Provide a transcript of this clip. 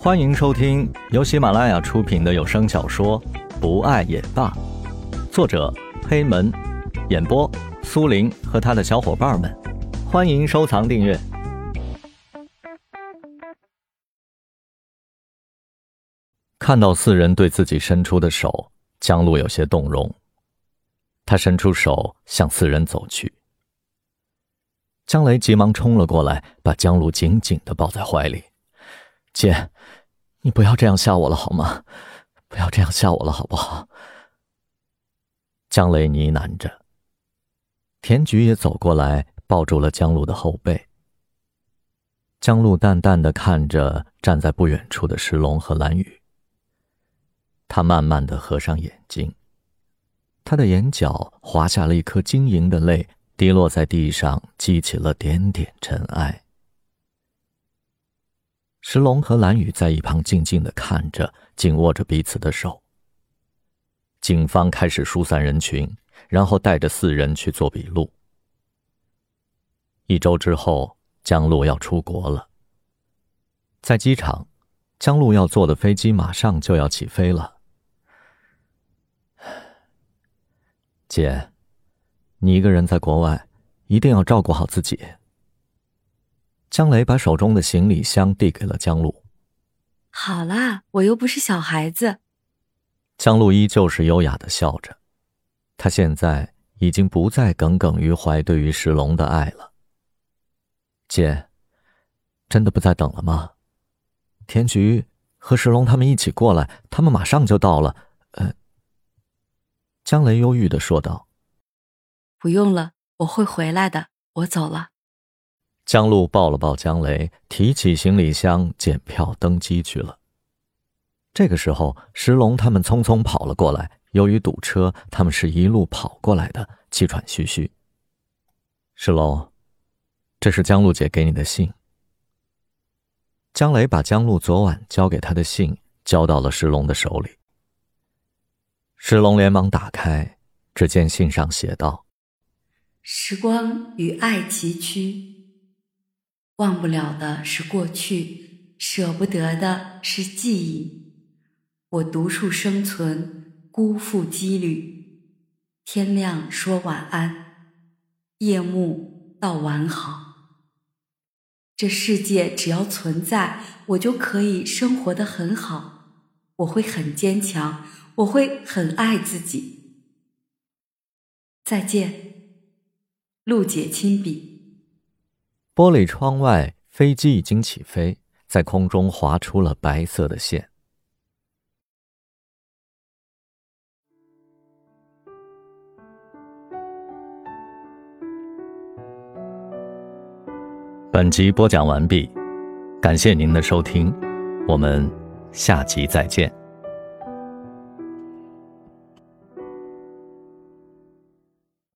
欢迎收听由喜马拉雅出品的有声小说《不爱也罢》，作者黑门，演播苏林和他的小伙伴们。欢迎收藏订阅。看到四人对自己伸出的手，江路有些动容。他伸出手向四人走去。江雷急忙冲了过来，把江路紧紧的抱在怀里。姐，你不要这样吓我了好吗？不要这样吓我了好不好？江雷呢喃着。田菊也走过来，抱住了江路的后背。江路淡淡的看着站在不远处的石龙和蓝雨。他慢慢的合上眼睛，他的眼角滑下了一颗晶莹的泪，滴落在地上，激起了点点尘埃。石龙和蓝雨在一旁静静的看着，紧握着彼此的手。警方开始疏散人群，然后带着四人去做笔录。一周之后，江路要出国了。在机场，江路要坐的飞机马上就要起飞了。姐，你一个人在国外，一定要照顾好自己。江雷把手中的行李箱递给了江路。好啦，我又不是小孩子。江路依旧是优雅的笑着，他现在已经不再耿耿于怀对于石龙的爱了。姐，真的不再等了吗？田菊和石龙他们一起过来，他们马上就到了。呃，江雷忧郁的说道：“不用了，我会回来的。我走了。”江路抱了抱江雷，提起行李箱，检票登机去了。这个时候，石龙他们匆匆跑了过来。由于堵车，他们是一路跑过来的，气喘吁吁。石龙，这是江路姐给你的信。江雷把江路昨晚交给他的信交到了石龙的手里。石龙连忙打开，只见信上写道：“时光与爱崎岖。”忘不了的是过去，舍不得的是记忆。我独处生存，辜负羁旅。天亮说晚安，夜幕道完好。这世界只要存在，我就可以生活的很好。我会很坚强，我会很爱自己。再见，陆姐亲笔。玻璃窗外，飞机已经起飞，在空中划出了白色的线。本集播讲完毕，感谢您的收听，我们下集再见。